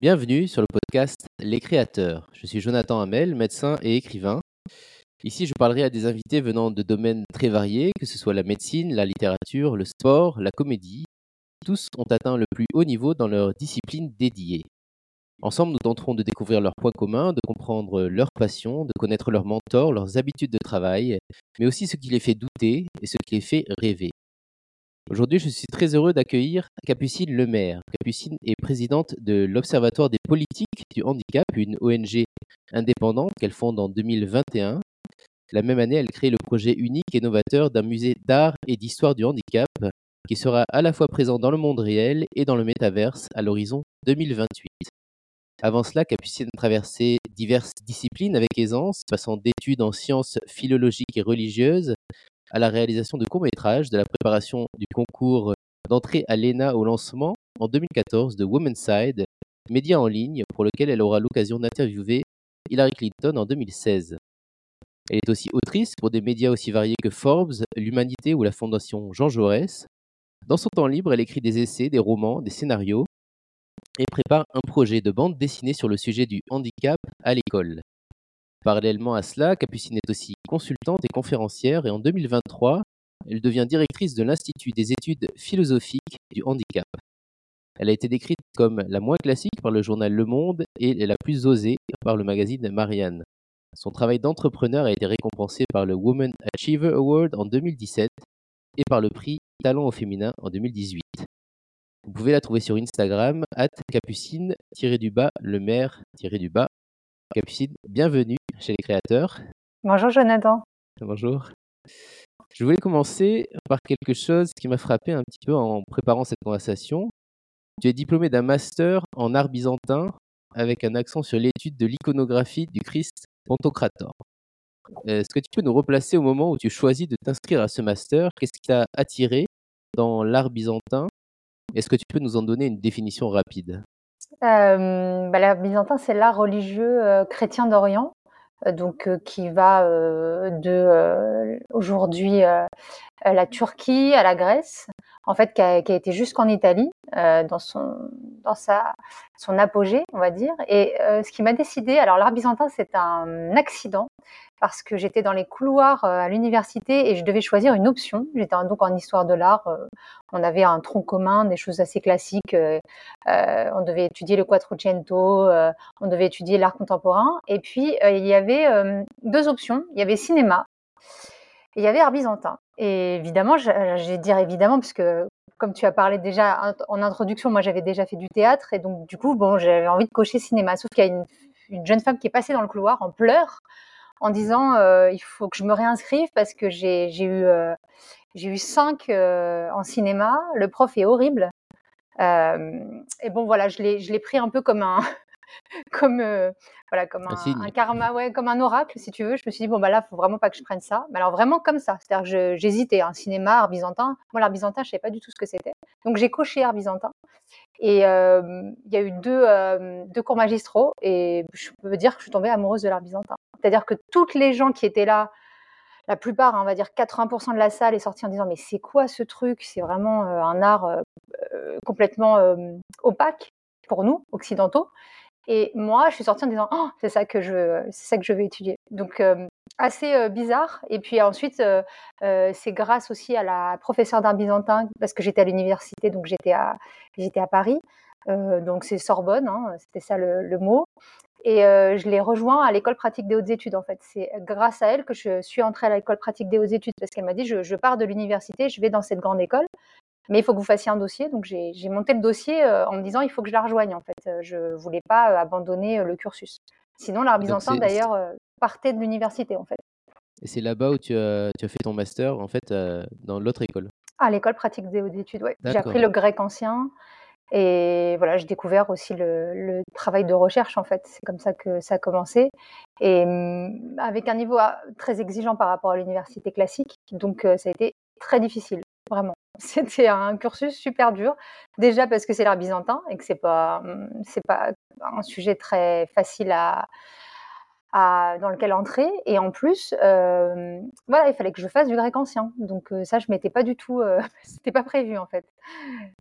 Bienvenue sur le podcast Les Créateurs. Je suis Jonathan Hamel, médecin et écrivain. Ici, je parlerai à des invités venant de domaines très variés, que ce soit la médecine, la littérature, le sport, la comédie. Tous ont atteint le plus haut niveau dans leur discipline dédiée. Ensemble, nous tenterons de découvrir leurs points communs, de comprendre leurs passions, de connaître leurs mentors, leurs habitudes de travail, mais aussi ce qui les fait douter et ce qui les fait rêver. Aujourd'hui, je suis très heureux d'accueillir Capucine Lemaire. Capucine est présidente de l'Observatoire des politiques du handicap, une ONG indépendante qu'elle fonde en 2021. La même année, elle crée le projet unique et novateur d'un musée d'art et d'histoire du handicap qui sera à la fois présent dans le monde réel et dans le métaverse à l'horizon 2028. Avant cela, Capucine a traversé diverses disciplines avec aisance, passant d'études en sciences philologiques et religieuses à la réalisation de courts-métrages, de la préparation du concours d'entrée à l'ENA au lancement en 2014 de Womenside, média en ligne pour lequel elle aura l'occasion d'interviewer Hillary Clinton en 2016. Elle est aussi autrice pour des médias aussi variés que Forbes, l'Humanité ou la Fondation Jean Jaurès. Dans son temps libre, elle écrit des essais, des romans, des scénarios et prépare un projet de bande dessinée sur le sujet du handicap à l'école. Parallèlement à cela, Capucine est aussi consultante et conférencière et en 2023, elle devient directrice de l'Institut des études philosophiques du handicap. Elle a été décrite comme la moins classique par le journal Le Monde et la plus osée par le magazine Marianne. Son travail d'entrepreneur a été récompensé par le Woman Achiever Award en 2017 et par le prix Talent au féminin en 2018. Vous pouvez la trouver sur Instagram, at capucine-du-bas, le maire-du-bas. Capucine, bienvenue chez les créateurs. Bonjour Jonathan. Bonjour. Je voulais commencer par quelque chose qui m'a frappé un petit peu en préparant cette conversation. Tu es diplômé d'un master en art byzantin avec un accent sur l'étude de l'iconographie du Christ Pantocrator. Est-ce que tu peux nous replacer au moment où tu choisis de t'inscrire à ce master? Qu'est-ce qui t'a attiré dans l'art byzantin? Est-ce que tu peux nous en donner une définition rapide? Euh, bah, L'art byzantin, c'est l'art religieux euh, chrétien d'Orient donc euh, qui va euh, de aujourd'hui la Turquie à la Grèce, en fait, qui a, qui a été jusqu'en Italie dans son dans sa son apogée, on va dire. Et ce qui m'a décidé, alors l'art byzantin, c'est un accident parce que j'étais dans les couloirs à l'université et je devais choisir une option. J'étais donc en histoire de l'art. on avait un tronc commun, des choses assez classiques. on devait étudier le Quattrocento, on devait étudier l'art contemporain. Et puis, il y avait deux options. Il y avait cinéma et il y avait art byzantin. Et évidemment, j'ai dire évidemment, puisque comme tu as parlé déjà en introduction, moi j'avais déjà fait du théâtre et donc du coup, bon, j'avais envie de cocher cinéma. Sauf qu'il y a une, jeune femme qui est passée dans le couloir en pleurs en disant euh, il faut que je me réinscrive parce que j'ai eu euh, j'ai eu cinq euh, en cinéma. Le prof est horrible. et bon voilà, je l'ai pris un peu comme un comme voilà comme un, un, karma ouais comme un oracle si tu veux. Je me suis dit bon bah là faut vraiment pas que je prenne ça. Mais alors vraiment comme ça. C'est à dire que j'hésitais un cinéma art byzantin moi l'art byzantin je savais pas du tout ce que c'était. Donc j'ai coché art byzantin et il y a eu deux, deux cours magistraux et je peux dire que je suis tombée amoureuse de l'art byzantin c'est-à-dire que toutes les gens qui étaient là, la plupart, hein, on va dire 80% de la salle est sortie en disant mais c'est quoi ce truc? C'est vraiment euh, un art euh, euh, complètement opaque pour nous occidentaux. Et moi, je suis sortie en disant oh, c'est ça que je c'est ça que je veux étudier. Donc assez bizarre. Et puis ensuite, c'est grâce aussi à la professeure d'art byzantin parce que j'étais à l'université, donc j'étais à j'étais à Paris. donc c'est Sorbonne, hein, c'était ça le, le, mot. Et je l'ai rejoint à l'école pratique des hautes études, en fait. C'est grâce à elle que je suis entrée à l'école pratique des hautes études, parce qu'elle m'a dit, je, je, pars de l'université, je vais dans cette grande école, mais il faut que vous fassiez un dossier. Donc j'ai monté le dossier en me disant, il faut que je la rejoigne, en fait. Je voulais pas abandonner le cursus. Sinon, l'art byzantin, d'ailleurs, partait de l'université, en fait. Et c'est là-bas où tu as, tu as, fait ton master, en fait, dans l'autre école À l'école pratique des hautes études, oui. J'ai appris le grec ancien, et voilà, j'ai découvert aussi le, le, travail de recherche, en fait. C'est comme ça que ça a commencé. Et mmh, avec un niveau ah, très exigeant par rapport à l'université classique. Donc, euh, ça a été très difficile, vraiment. C'était un cursus super dur. Déjà parce que c'est l'art byzantin et que c'est pas, c'est pas un sujet très facile à, dans lequel entrer. Et en plus, euh, voilà, il fallait que je fasse du grec ancien. Donc euh, ça, je m'étais pas du tout, euh, c'était pas prévu en fait.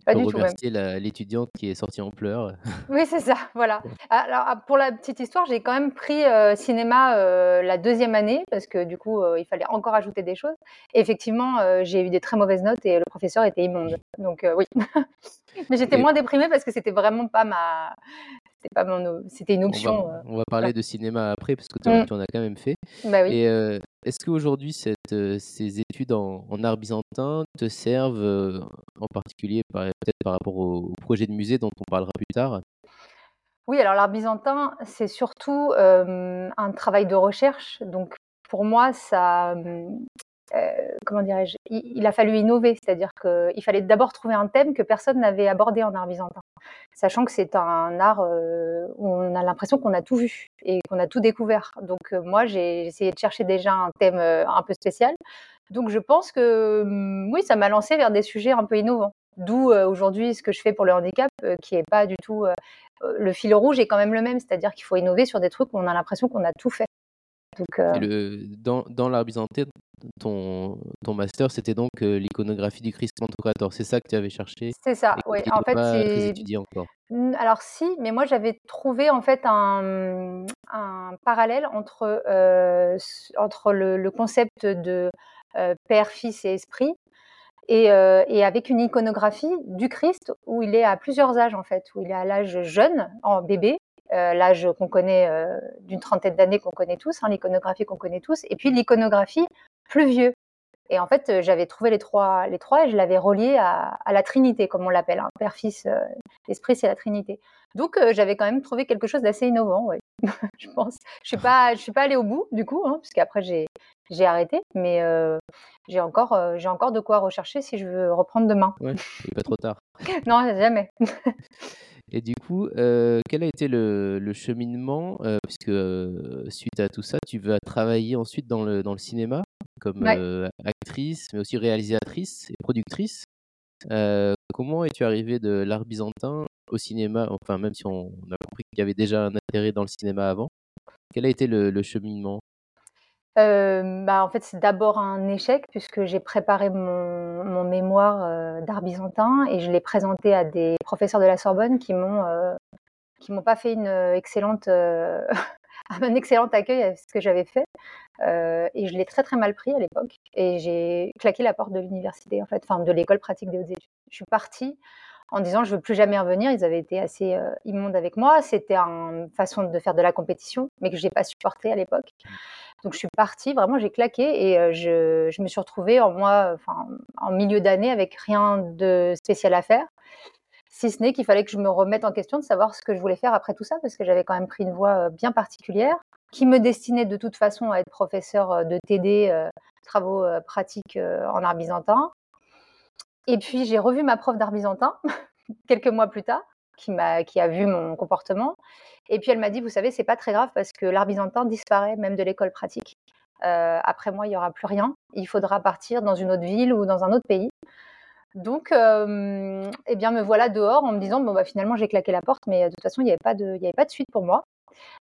Pas du tout l'étudiante qui est sortie en pleurs. Oui, c'est ça, voilà. Alors ah, pour la petite histoire, j'ai quand même pris cinéma la deuxième année parce que du coup, il fallait encore ajouter des choses. Et effectivement, j'ai eu des très mauvaises notes et le professeur était immonde. Donc oui. Mais j'étais moins déprimée parce que c'était vraiment pas ma, c'était pas mon, c'était une option. On va, parler de cinéma après parce que tu en, mmh. as quand même fait. Bah oui. Et est-ce qu'aujourd'hui cette, ces études en, art byzantin te servent en particulier peut-être par rapport au, projet de musée dont on parlera plus tard? Oui, alors l'art byzantin c'est surtout un travail de recherche. Donc pour moi ça, comment dirais-je, il, a fallu innover, c'est-à-dire qu'il fallait d'abord trouver un thème que personne n'avait abordé en art byzantin, sachant que c'est un art où on a l'impression qu'on a tout vu et qu'on a tout découvert. Donc moi, j'ai essayé de chercher déjà un thème un peu spécial. Donc je pense que mmh, oui, ça m'a lancé vers des sujets un peu innovants. D'où aujourd'hui ce que je fais pour le handicap, qui est pas du tout le fil rouge est quand même le même, c'est-à-dire qu'il faut innover sur des trucs où on a l'impression qu'on a tout fait. Donc, le, dans, dans l'art byzantin, ton, ton master, c'était donc l'iconographie du Christ Pantocrator. C'est ça que tu avais cherché C'est ça, oui. En fait, c'est étudié encore. Alors si, mais moi j'avais trouvé en fait un, un parallèle entre, entre le, concept de Père, Fils et Esprit et, et, avec une iconographie du Christ où il est à plusieurs âges en fait, où il est à l'âge jeune, en bébé, l'âge qu'on connaît d'une trentaine d'années qu'on connaît tous, hein, l'iconographie qu'on connaît tous, et puis l'iconographie plus vieux. Et en fait, j'avais trouvé les trois, les trois et je l'avais relié à, la Trinité, comme on l'appelle. Hein. Père, Fils, euh, Esprit, c'est la Trinité. Donc, euh, j'avais quand même trouvé quelque chose d'assez innovant, ouais. je pense. Je suis pas, je suis pas allée au bout, du coup, hein, puisqu'après j'ai, j'ai arrêté. Mais euh, j'ai encore, j'ai encore de quoi rechercher si je veux reprendre demain. Il pas trop tard. non, jamais. Et du coup, quel a été le, le cheminement Puisque suite à tout ça, tu vas travailler ensuite dans le, dans le cinéma comme actrice, mais aussi réalisatrice et productrice. comment es-tu arrivée de l'art byzantin au cinéma? Enfin, même si on, a compris qu'il y avait déjà un intérêt dans le cinéma avant, quel a été le, cheminement? Bah, en fait, c'est d'abord un échec puisque j'ai préparé mon, mémoire d'art byzantin et je l'ai présenté à des professeurs de la Sorbonne qui m'ont qui m'ont pas fait une excellente un excellent accueil à ce que j'avais fait. Euh, et je l'ai très très mal pris à l'époque. Et j'ai claqué la porte de l'université, en fait, enfin de l'école pratique des hautes études. Je suis partie en disant je veux plus jamais revenir. Ils avaient été assez euh, immondes avec moi. C'était une façon de faire de la compétition, mais que j'ai pas supporté à l'époque. Donc je suis partie, vraiment j'ai claqué et euh, je, je, me suis retrouvée en moi, en milieu d'année avec rien de spécial à faire si ce n'est qu'il fallait que je me remette en question de savoir ce que je voulais faire après tout ça, parce que j'avais quand même pris une voie bien particulière, qui me destinait de toute façon à être professeur de TD, travaux pratiques en art byzantin. Et puis j'ai revu ma prof d'art byzantin quelques mois plus tard, qui, m'a, qui a vu mon comportement. Et puis elle m'a dit, vous savez, c'est pas très grave parce que l'art byzantin disparaît même de l'école pratique. après moi, il n'y aura plus rien. Il faudra partir dans une autre ville ou dans un autre pays. Donc, eh bien, me voilà dehors en me disant bon bah finalement j'ai claqué la porte, mais de toute façon il n'y avait pas de, avait pas de suite pour moi.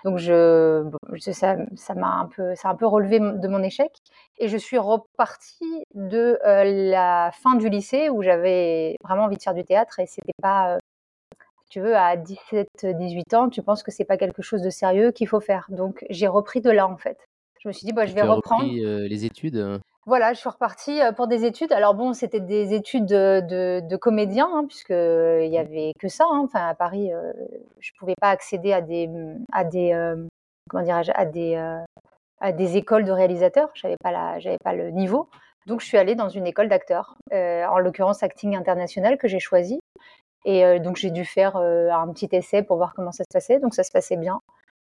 Donc je, ça, ça m'a un peu, ça a un peu relevé de mon échec et je suis repartie de la fin du lycée où j'avais vraiment envie de faire du théâtre et c'était pas, tu veux, à 17-18 ans, tu penses que c'est pas quelque chose de sérieux qu'il faut faire. Donc j'ai repris de là en fait. Je me suis dit bah je vais reprendre. Repris, les études. Hein? Voilà, je suis repartie pour des études. Alors bon, c'était des études de, de, comédien, hein, puisqu'il n'y avait que ça. Hein. Enfin, à Paris, je ne pouvais pas accéder à des, à des comment dirais-je, à des, à des écoles de réalisateurs. Je n'avais pas, pas le niveau. Donc, je suis allée dans une école d'acteurs, en l'occurrence Acting International, que j'ai choisi. Et donc, j'ai dû faire un petit essai pour voir comment ça se passait. Donc, ça se passait bien.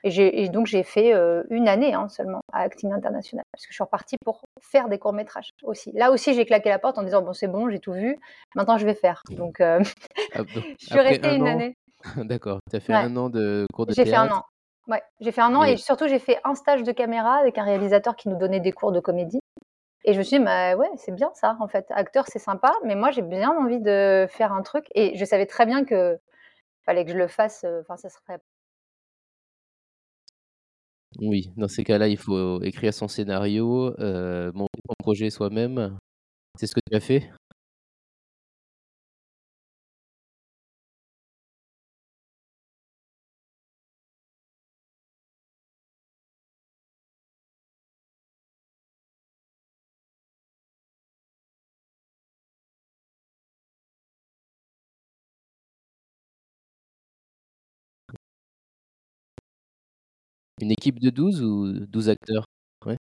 Et, donc j'ai fait une année hein, seulement à Acting International, parce que je suis repartie pour faire des courts métrages aussi. Là aussi, j'ai claqué la porte en disant bon c'est bon, j'ai tout vu, maintenant je vais faire. Donc, je suis restée une année. D'accord, tu as fait un an de cours de théâtre. J'ai fait un an. Ouais, j'ai fait un an et surtout j'ai fait un stage de caméra avec un réalisateur qui nous donnait des cours de comédie. Et je me suis dit, bah ouais, c'est bien ça, en fait. Acteur, c'est sympa, mais moi, j'ai bien envie de faire un truc. Et je savais très bien que fallait que je le fasse. Enfin, ça serait Oui, dans ces cas-là, il faut écrire son scénario, heu, monter son projet soi-même. C'est ce que tu as fait? Une équipe de 12 ou 12 acteurs? Ouais.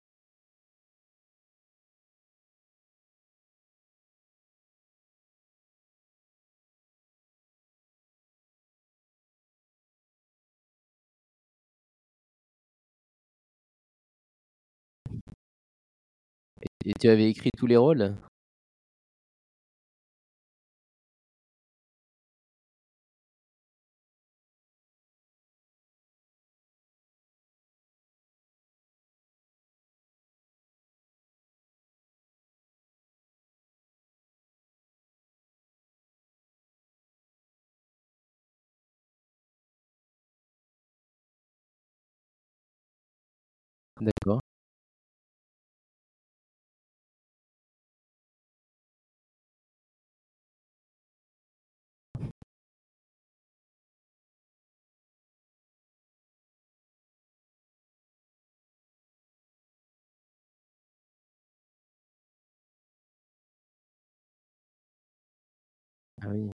Et et tu avais écrit tous les rôles? D'accord. Ah oui.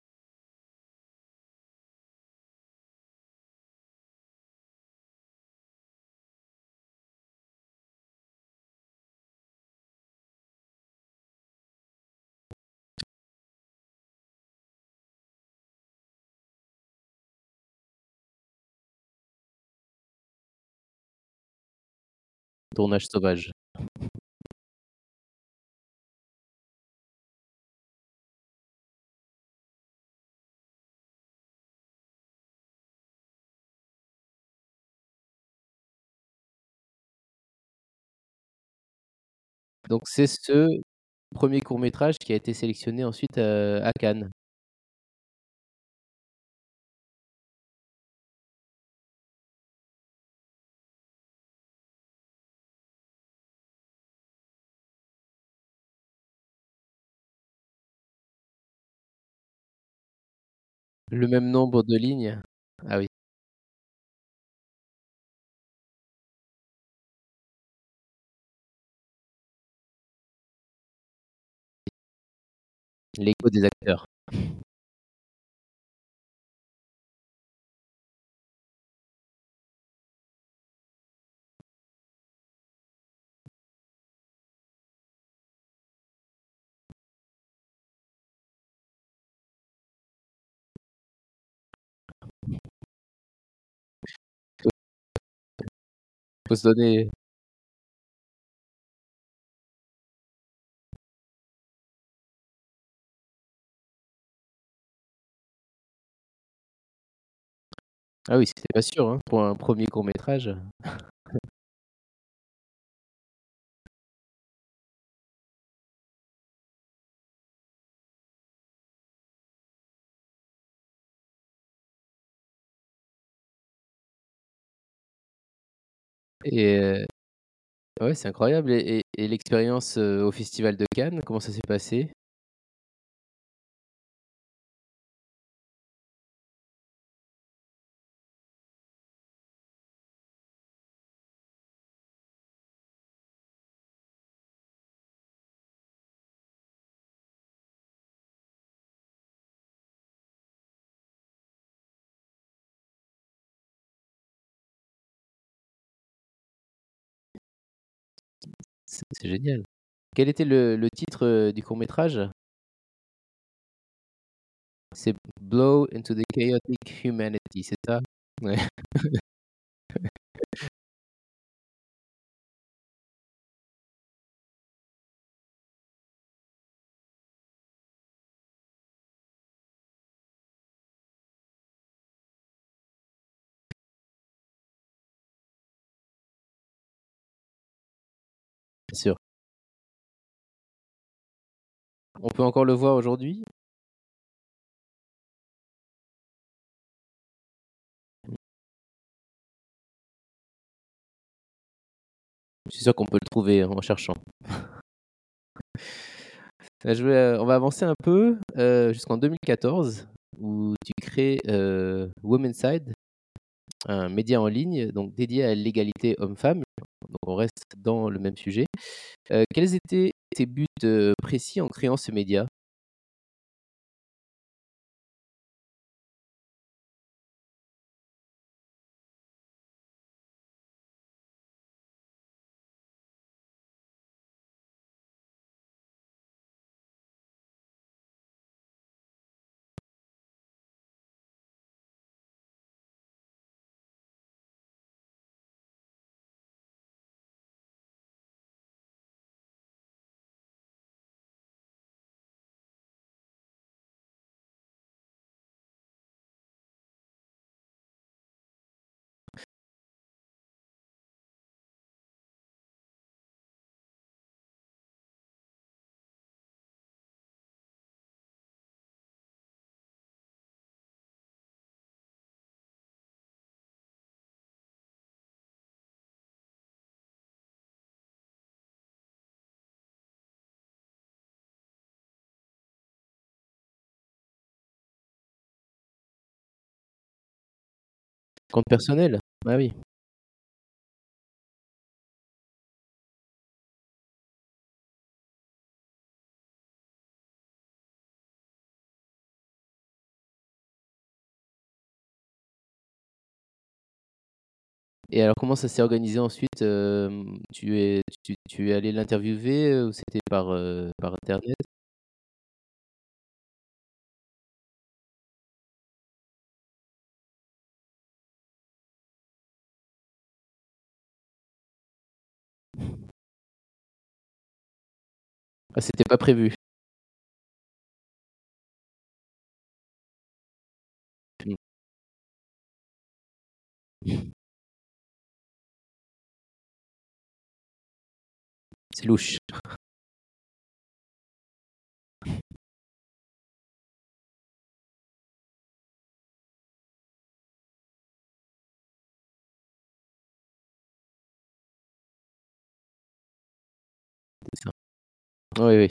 Tournage sauvage. Donc c'est ce 1er court métrage qui a été sélectionné ensuite, heu, à Cannes? Le même nombre de lignes? Ah oui. L'écho des acteurs. Donner Ah oui, c'était pas sûr, hein, pour un 1er court métrage. Et heu ouais, c'est incroyable et l'expérience, heu, au festival de Cannes, comment ça s'est passé? C'est génial. Quel était le titre, heu, du court métrage? C'est Blow into the chaotic humanity, c'est ça? Ouais. On peut encore le voir aujourd'hui? Je suis sûr qu'on peut le trouver en cherchant. Je vais, on va avancer un peu jusqu'en 2014 où tu crées Women's Side, un média en ligne donc dédié à l'égalité homme-femme. Donc on reste dans le même sujet. quels étaient tes buts précis en créant ce média? Compte personnel? Ah oui. Et alors comment ça s'est organisé ensuite, hem, tu es tu tu es allé l'interviewer, ou c'était par, par internet? C'était pas prévu? C'est louche. Oui, oui.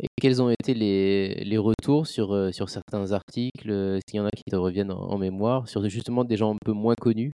Et quels ont été les les retours sur, heu, sur certains articles? Qu'il y en a qui te reviennent en en mémoire, sur justement des gens un peu moins connus?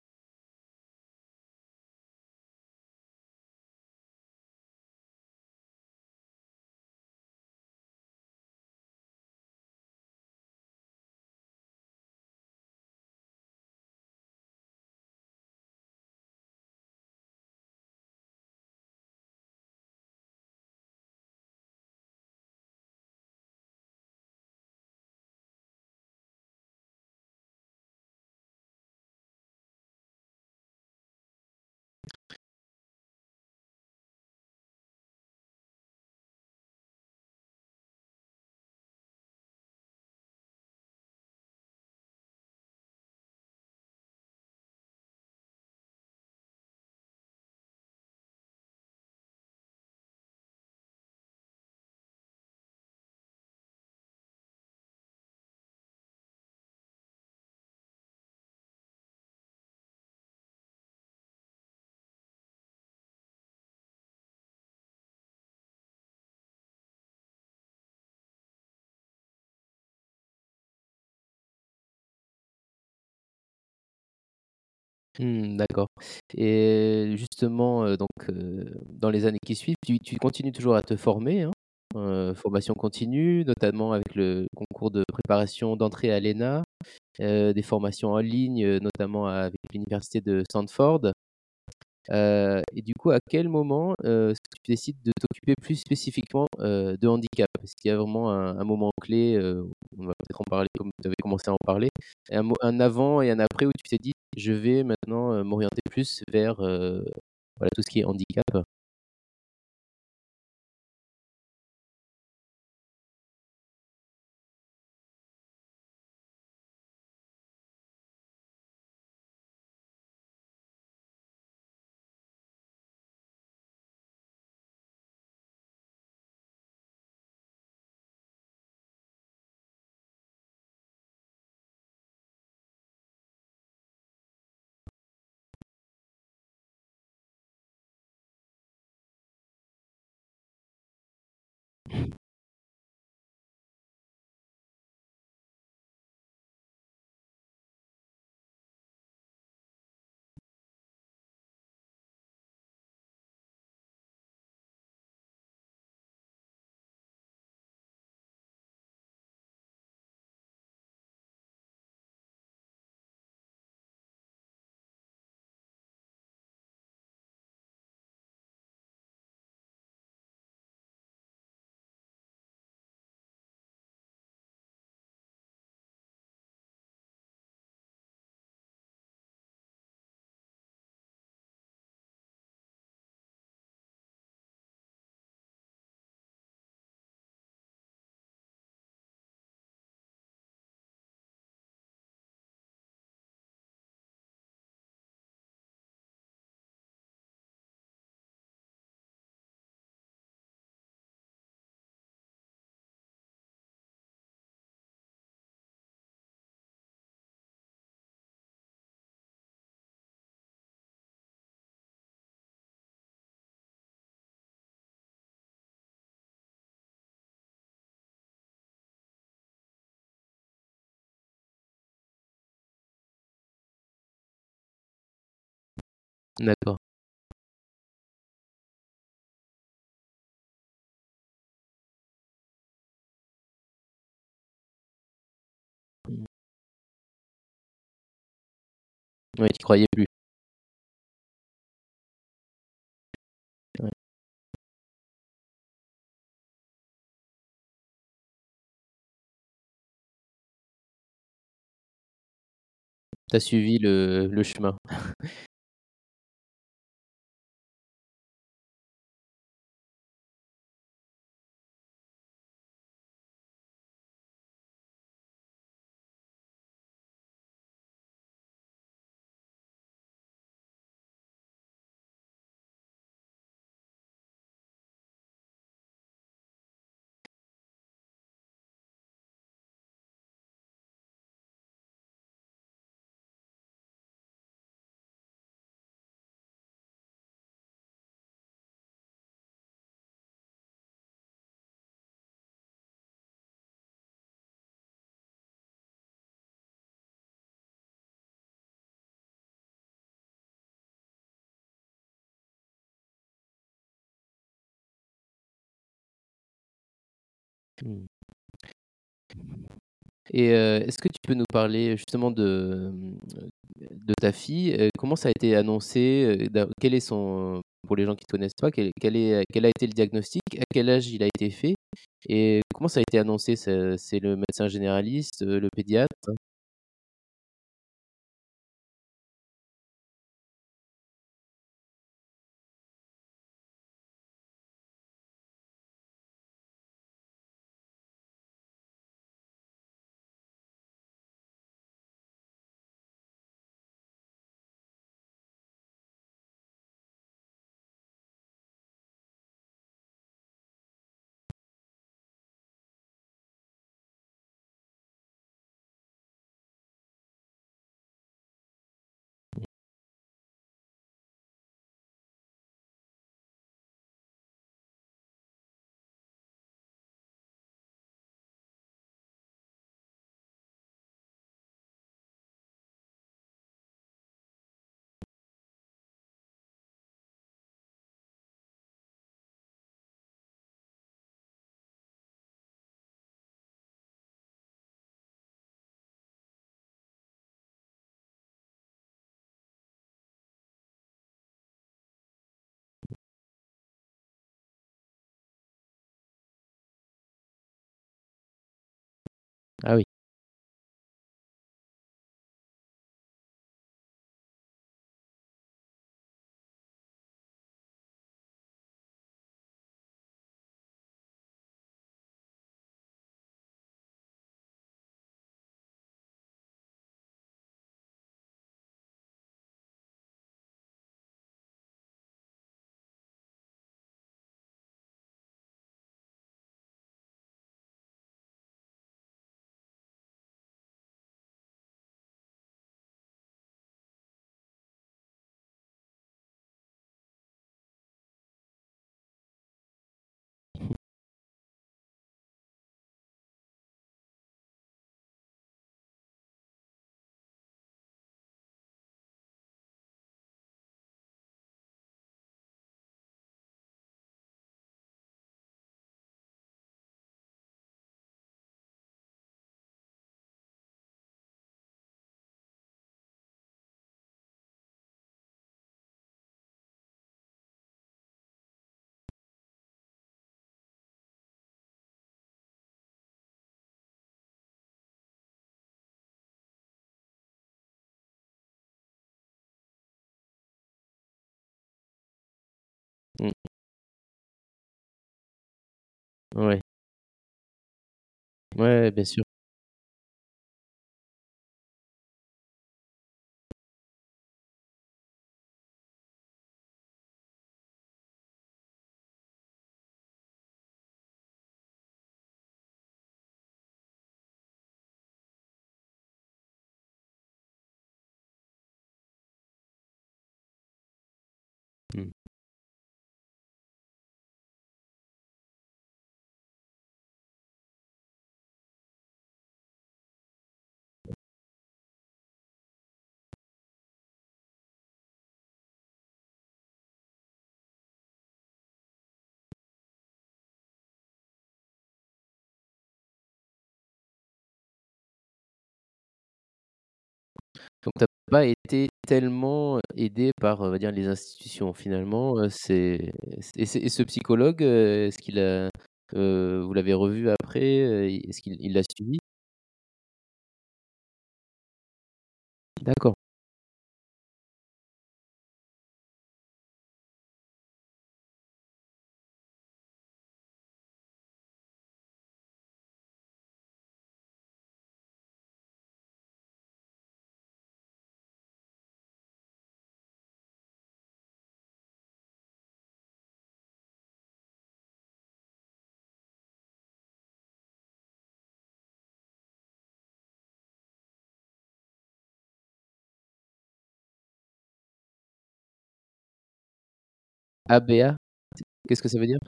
Mmh, d'accord et justement, donc dans les années qui suivent, tu continues toujours à te former, hein? Formation continue, notamment avec le concours de préparation d'entrée à l'ENA, des formations en ligne, notamment avec l'université de Stanford. Et du coup, à quel moment, tu décides de t'occuper plus spécifiquement, de handicap? Est-ce qu'il y a vraiment un moment clé, on va peut-être en parler comme tu avais commencé à en parler, un avant et un après où tu t'es dit: «Je vais maintenant, heu, m'orienter plus vers, heu, voilà, tout ce qui est handicap»? D'accord. Mmh. Ouais, tu croyais plus. Ouais. Tu suivi le le chemin. Mmh. Et heu, est-ce que tu peux nous parler justement de, de ta fille? Heu, comment ça a été annoncé? Da quel est son pour les gens qui te connaissent pas, quel est quel a été le diagnostic? À quel âge il a été fait? Et comment ça a été annoncé? C'est le médecin généraliste, le pédiatre? Ah oui. Ouais. Ouais, bien sûr. Pas été tellement aidé par, on va dire, les institutions finalement, c'est et ce psychologue, est-ce qu'il a vous l'avez revu après, est-ce qu'il il l'a suivi? D'accord. ABA? Qu'est-ce que ça veut dire?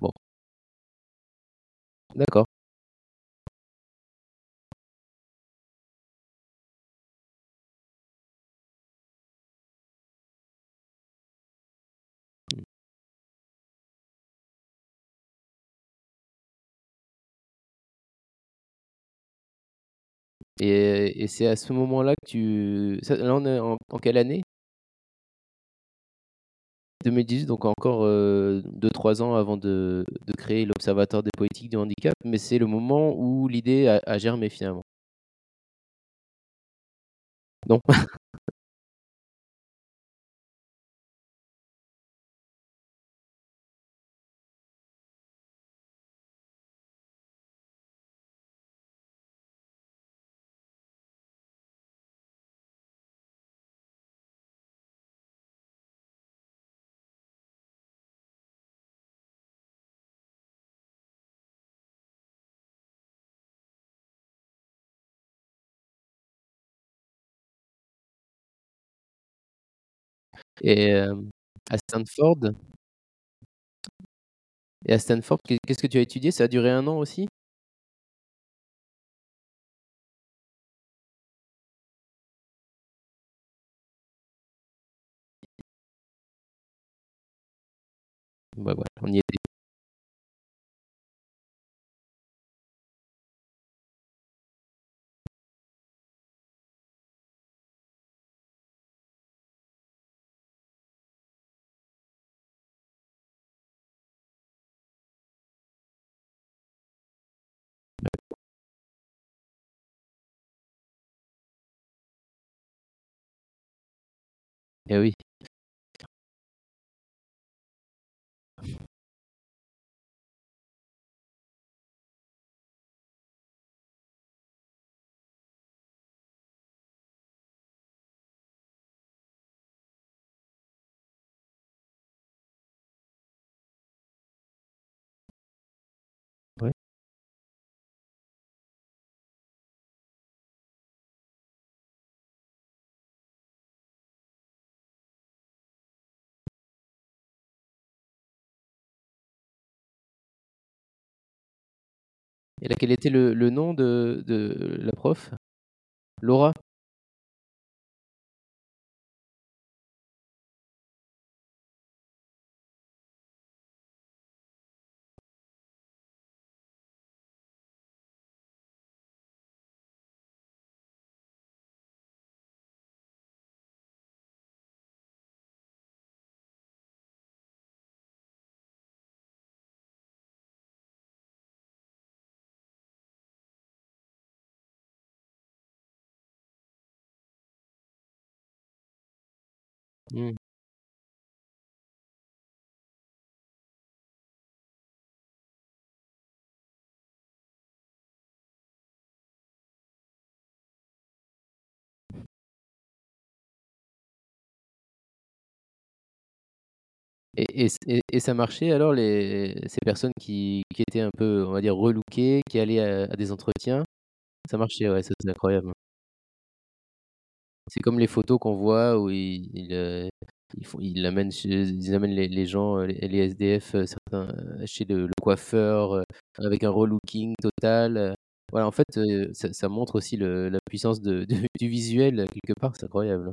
Bon. D'accord. Et c'est à ce moment-là que tu là on est en quelle année? 2018 donc encore, heu, 2-3 ans avant de créer l'Observatoire des politiques du handicap, mais c'est le moment où l'idée a germé finalement? Non? Et à Stanford et à Stanford, qu'est qu'est-ce que tu as étudié? Ça a duré 1 an aussi? On y. Eh Et là, quel était le nom de la prof? Laura? Mmh. Et et et ça marchait alors les ces personnes qui étaient un peu, on va dire relooké, qui allaient à à des entretiens? Ça marchait, ouais, ça c'est incroyable. C'est comme les photos qu'on voit où ils ils amènent les gens, heu, les SDF, heu, certains, chez le coiffeur, avec un relooking total. Voilà, en fait, ça montre aussi la puissance du visuel quelque part, c'est incroyable,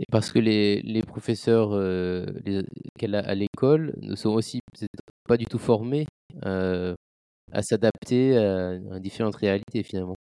Et parce que les les professeurs, les qu'elle a à l'école ne sont aussi pas du tout formés, heu, à s'adapter à différentes réalités finalement.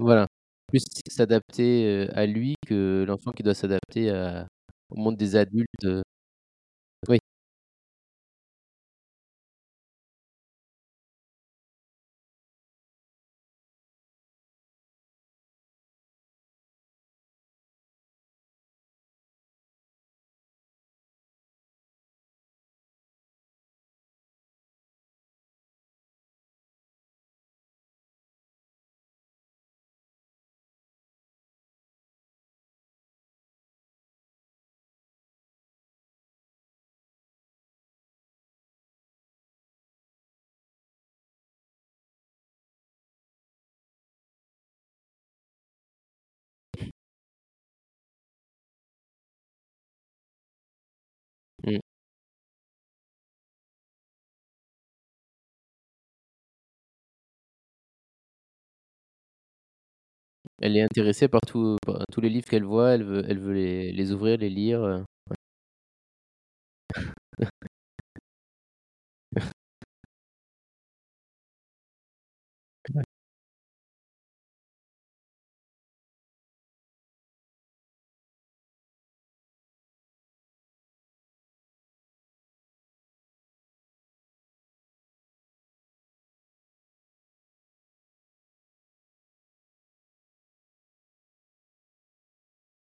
Voilà, plus s'adapter, à lui que l'enfant qui doit s'adapter au monde des adultes. Elle est intéressée par tous les livres qu'elle voit, elle veut les ouvrir, les lire. Ouais.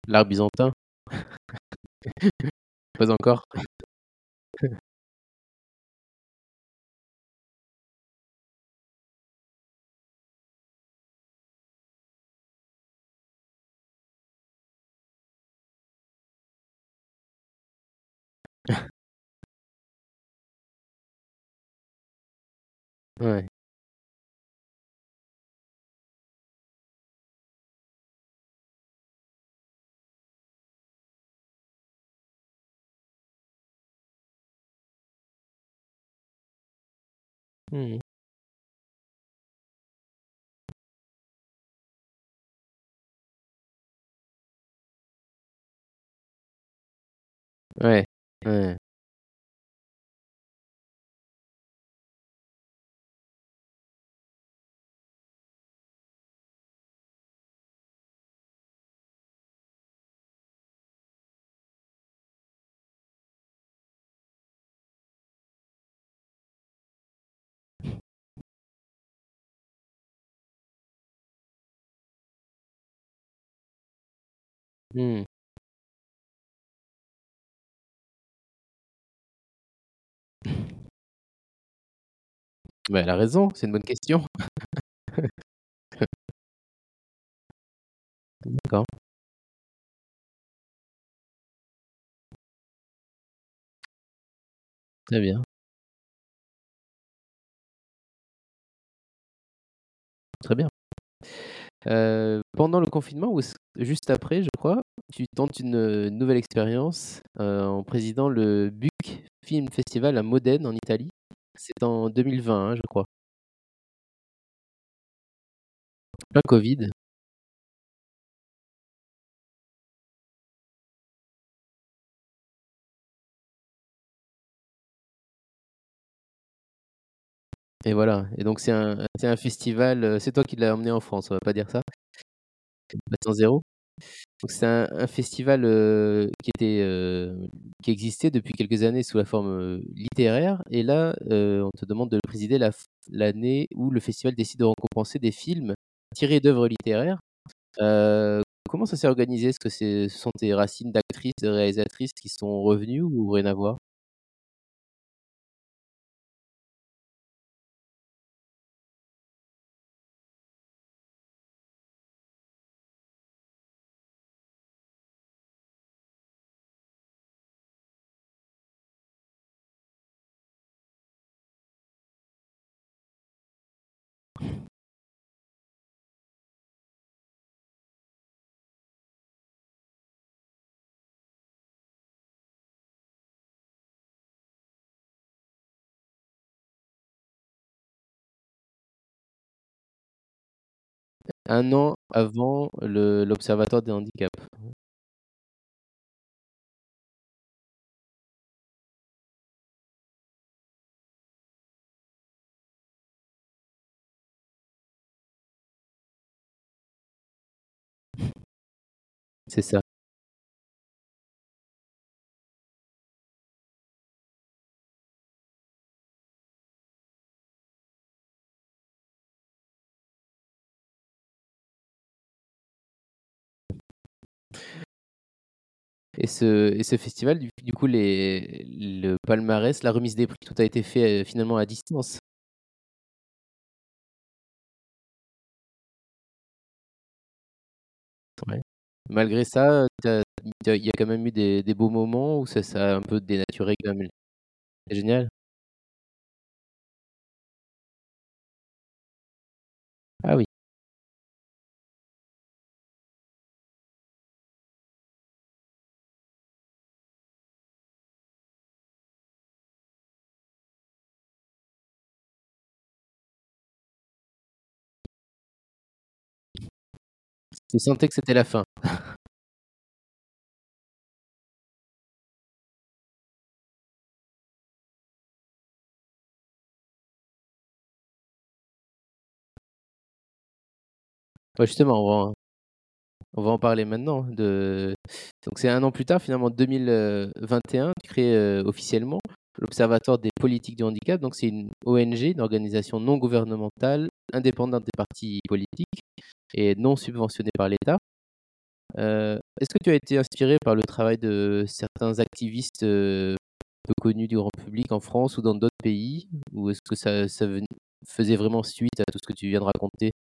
L'art byzantin? Pas encore? Ouais. Mmh mh. Ouais, ouais. Mmh. Bah, elle a raison, c'est une bonne question. D'accord. Très bien. Très bien. Heu, pendant le confinement ou juste après, je crois, tu tentes une, heu, nouvelle expérience, heu, en présidant le Buc Film Festival à Modène en Italie? C'est en 2020, hein, je crois. Plein Covid. Et voilà et donc c'est un un festival, heu, c'est toi qui l'as emmené en France, on va pas dire ça. Battant 0. Donc c'est un festival, heu, qui était, heu, qui existait depuis quelques années sous la forme, littéraire et là, on te demande de le présider l'année où le festival décide de récompenser des films tirés d'œuvres littéraires. Comment ça s'est organisé? Est-ce que c'est ce sont tes racines d'actrice, de réalisatrice qui sont revenues ou rien à voir? Un an avant l'Observatoire des handicaps. C'est ça. Et ce et ce festival du du coup les le palmarès, la remise des prix, tout a été fait, heu, finalement à distance? Ouais. Malgré ça, il y a quand même eu des des beaux moments ou ça ça a un peu dénaturé quand même? C'est génial? Tu sentais que c'était la fin? Justement, on va en parler maintenant de donc c'est 1 an plus tard, finalement, 2021, tu crées, heu, officiellement l'Observatoire des politiques du handicap. Donc c'est une ONG, une organisation non gouvernementale, indépendante des partis politiques et non subventionnée par l'État. Heu, est-ce que tu as été inspiré par le travail de certains activistes, heu, peu connus du grand public en France ou dans d'autres pays? Ou est-ce que ça ça faisait vraiment suite à tout ce que tu viens de raconter?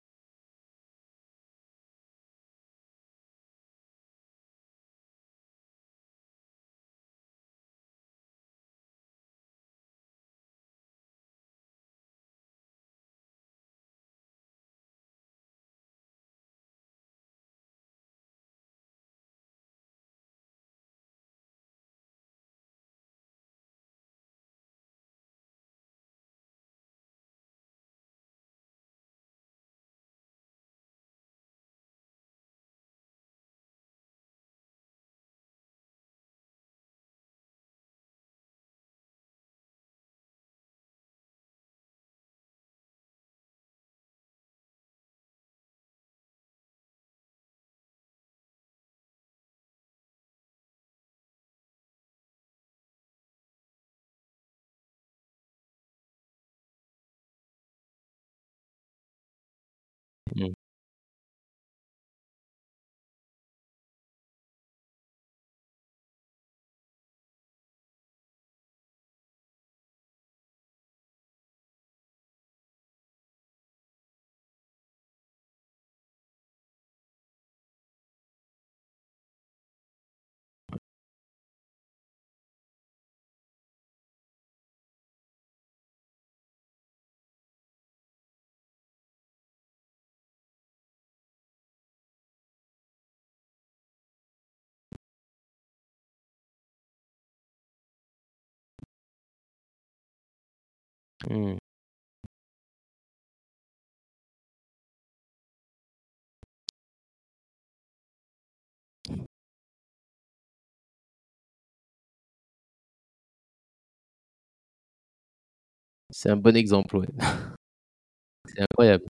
Mmh. C'est un bon exemple, ouais. C'est incroyable.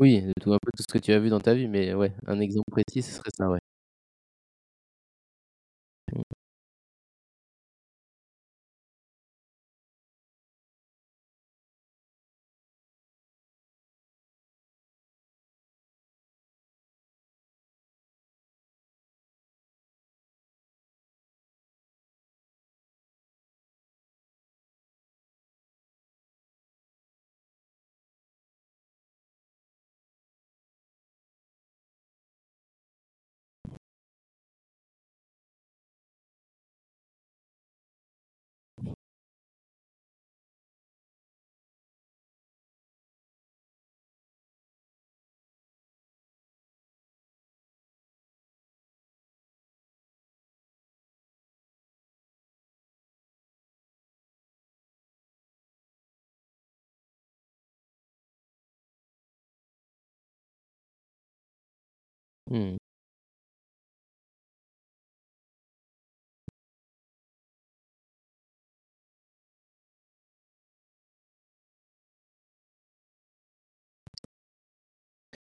Oui, tout un peu tout ce que tu as vu dans ta vie, mais ouais, un exemple précis, ce serait ça, ouais. Mmh.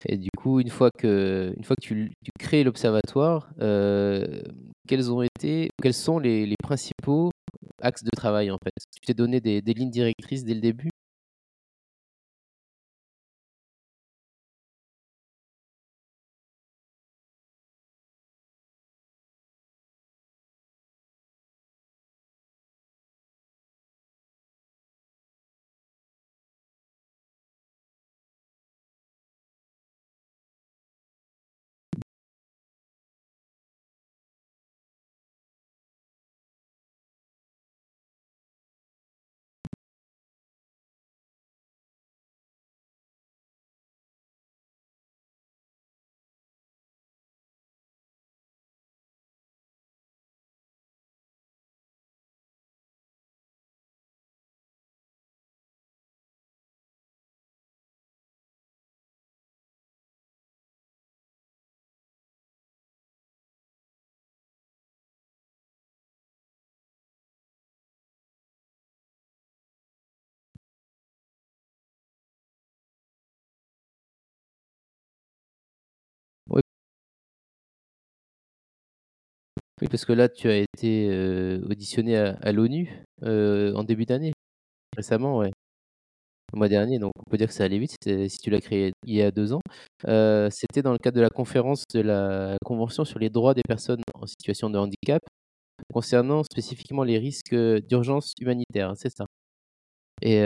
Et du coup, une fois que une fois que tu tu crées l'observatoire, heu, quels ont été quels sont les principaux axes de travail, en fait? Tu t'es donné des lignes directrices dès le début? Oui, parce que là, tu as été, heu, auditionné à l'ONU, heu, en début d'année? Récemment, ouais. Le mois dernier, donc on peut dire que ça allait vite, si tu l'as créé il y a 2 ans. Heu, c'était dans le cadre de la conférence de la convention sur les droits des personnes en situation de handicap, concernant spécifiquement les risques, d'urgence humanitaire, c'est ça? Et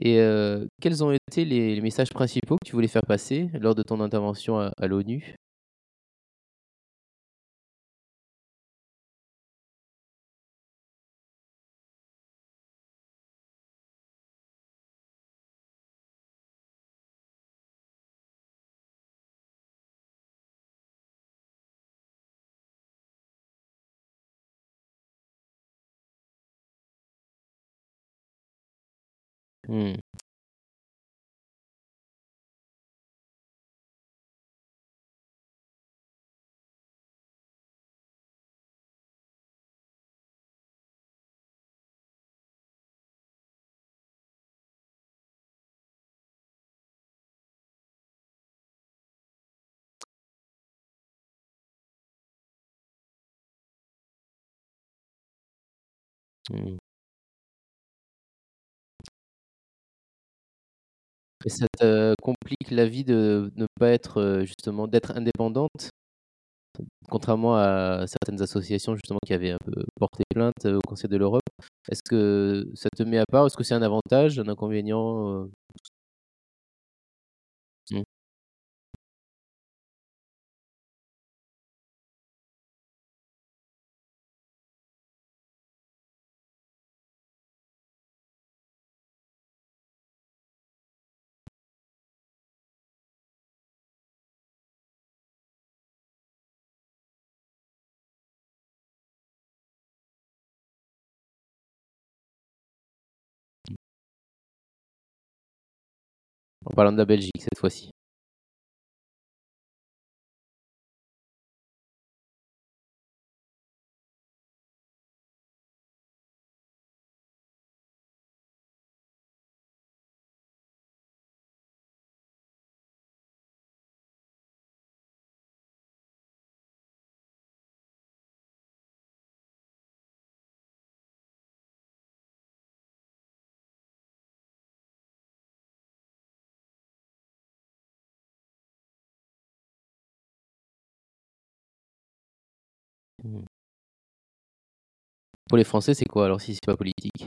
et heu, quels ont été les messages principaux que tu voulais faire passer lors de ton intervention à l'ONU? Mmh. Mmh. Et ça te complique la vie de ne pas être, heu, justement d'être indépendante? Contrairement à certaines associations justement qui avaient un peu porté plainte, heu, au Conseil de l'Europe. Est-ce que ça te met à part? Est-ce que c'est un avantage, un inconvénient, En parlant de la Belgique cette fois-ci. Pour les Français, c'est quoi alors si c'est pas politique?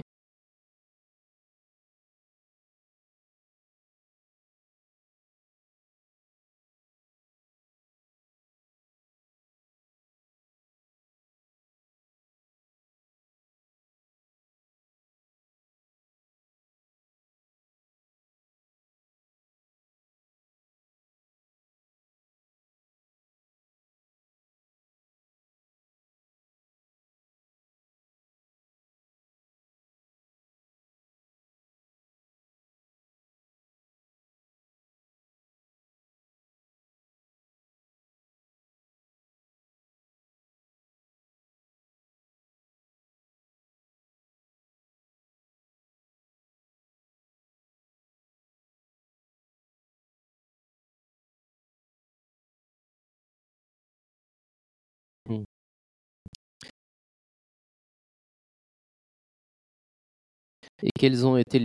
Et quels ont été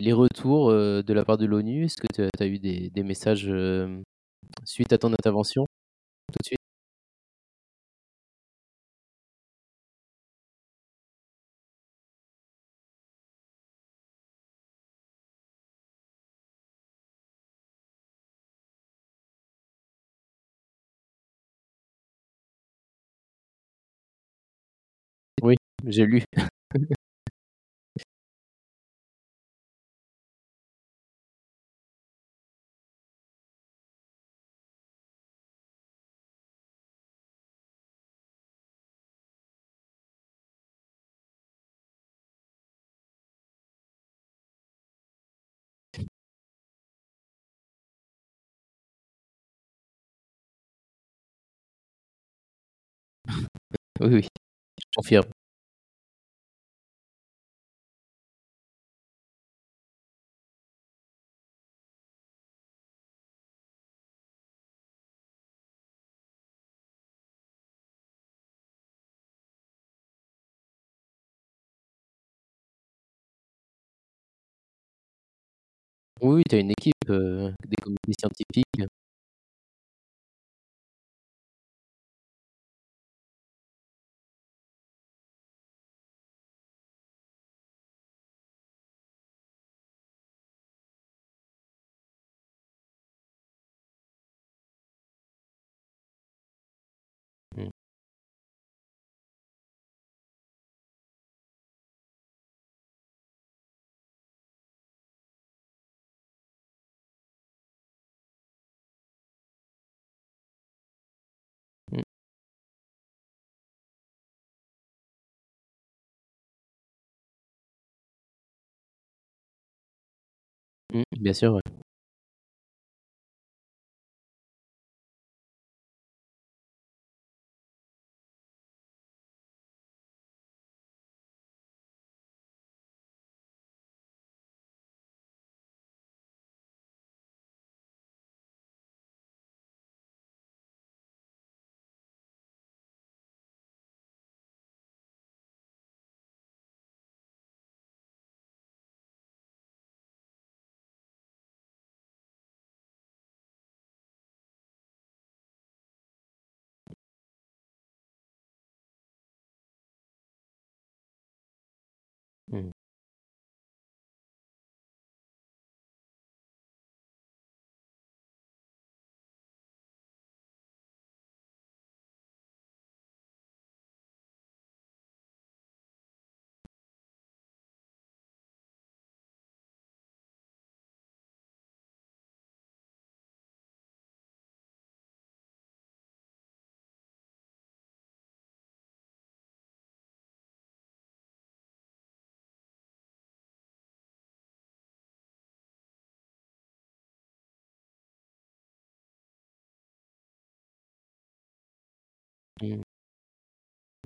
les retours, heu, de la part de l'ONU? Est-ce que tu as eu des messages, hem, suite à ton intervention, tout de suite? Oui, j'ai lu. Oui, oui, je confirme. Oui, tu as une équipe, heu, des comités scientifiques. Mmh, bien sûr, ouais.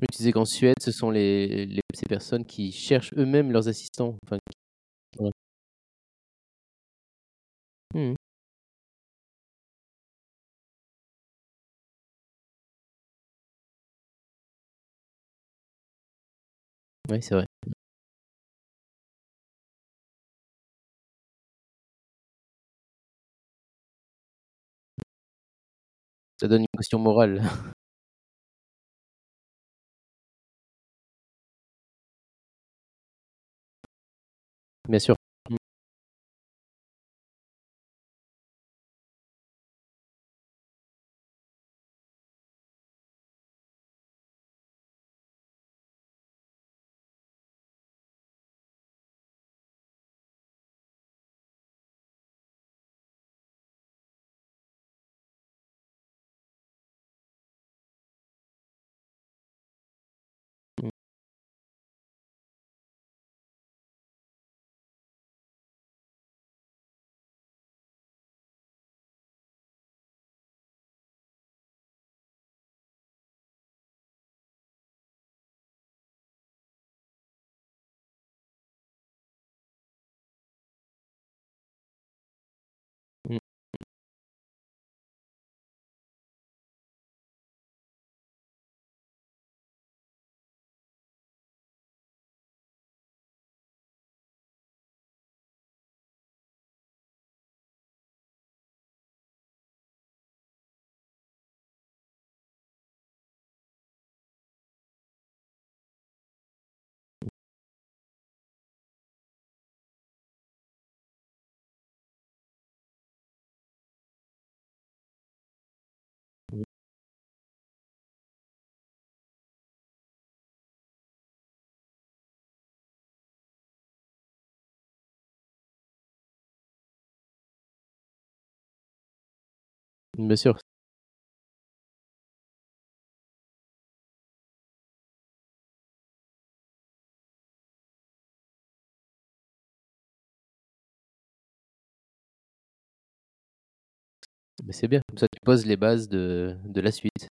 Oui, tu disais qu'en Suède, ce sont les les ces personnes qui cherchent eux-mêmes leurs assistants, enfin ouais. Mmh mh. Oui, c'est vrai. Ça donne une pression morale. Bien sûr. Bien sûr. Mais c'est bien, comme ça tu poses les bases de la suite,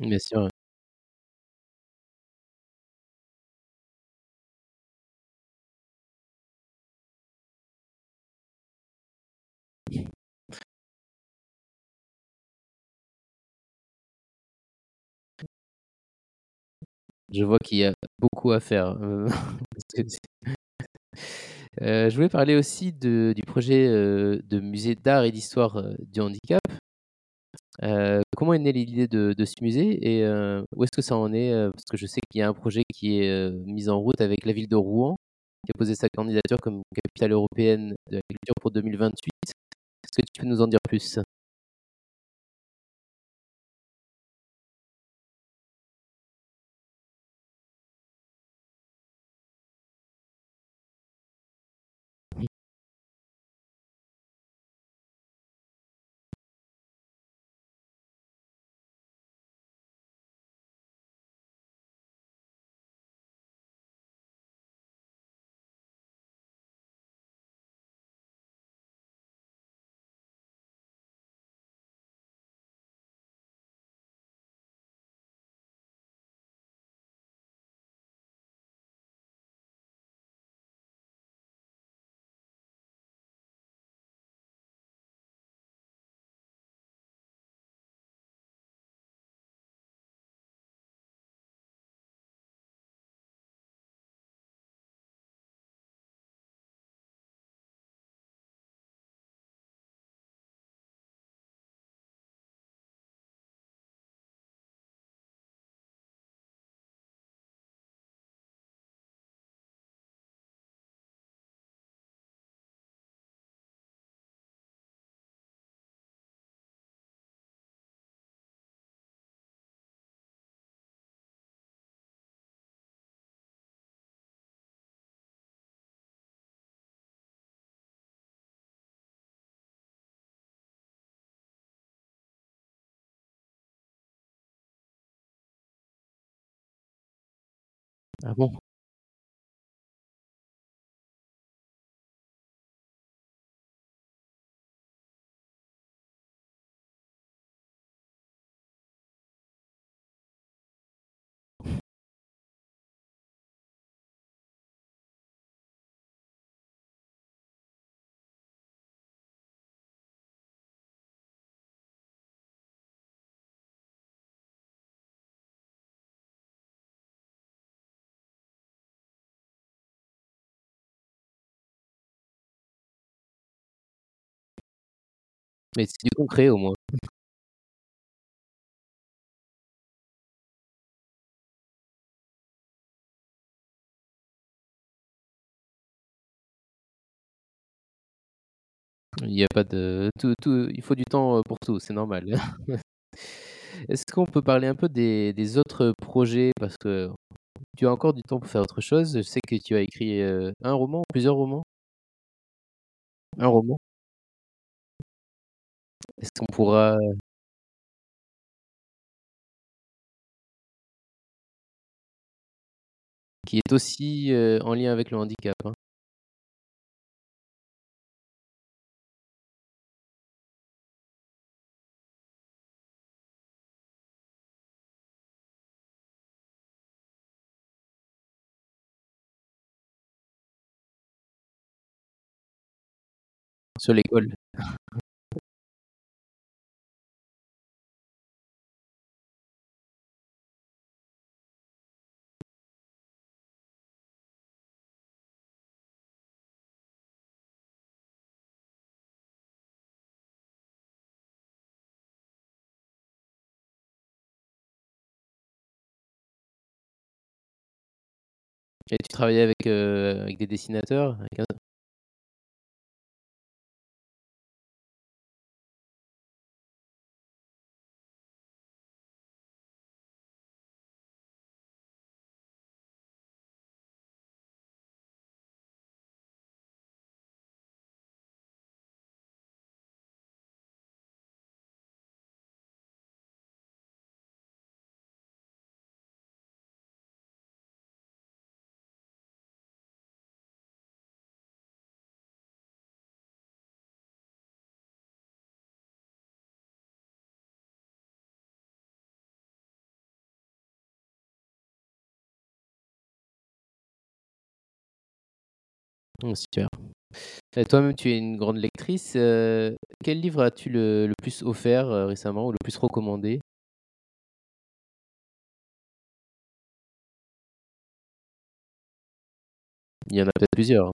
bien sûr. Je vois qu'il y a beaucoup à faire, heu, heu, je voulais parler aussi de du projet, heu, de musée d'art et d'histoire, du handicap. Heu, comment est née l'idée de ce musée et heu, où est-ce que ça en est, heu? Parce que je sais qu'il y a un projet qui est, mis en route avec la ville de Rouen, qui a posé sa candidature comme capitale européenne de la culture pour 2028. Est-ce que tu peux nous en dire plus? Ah bon? Mais c'est du concret au moins. Il y a pas de tout tout il faut du temps, heu, pour tout, c'est normal. Est-ce qu'on peut parler un peu des, des autres projets? Parce que tu as encore du temps pour faire autre chose. Je sais que tu as écrit euh, un roman, plusieurs romans. Un roman? Est-ce qu'on pourra qui est aussi en lien avec le handicap. hein. Sur l'école. Et tu travaillais avec, euh, avec des dessinateurs avec un- Oh, toi-même, tu es une grande lectrice. euh, quel livre as-tu le, plus offert euh, récemment ou le plus recommandé? Il y en a peut-être plusieurs.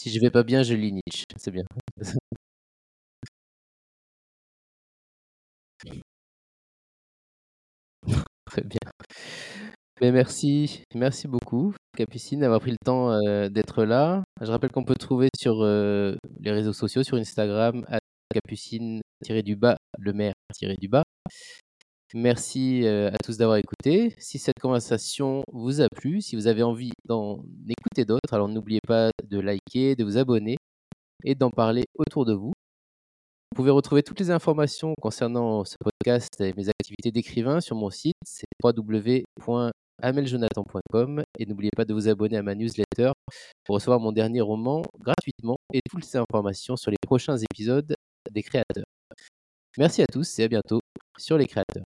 Si je vais pas bien, je lis Nietzsche. C'est bien. Très bien. Merci, merci beaucoup, Capucine, d'avoir pris le temps euh, d'être là. Je rappelle qu'on peut trouver sur euh, les réseaux sociaux, sur Instagram, Capucine-du-bas, le maire-du-bas. Merci euh, à tous d'avoir écouté. Si cette conversation vous a plu, si vous avez envie d'en écouter d'autres, alors n'oubliez pas de liker, de vous abonner et d'en parler autour de vous. Vous pouvez retrouver toutes les informations concernant ce podcast et mes activités d'écrivain sur mon site, c'est www.ameljonathan.com et n'oubliez pas de vous abonner à ma newsletter pour recevoir mon dernier roman gratuitement et toutes ces informations sur les prochains épisodes des créateurs. Merci à tous et à bientôt sur les créateurs.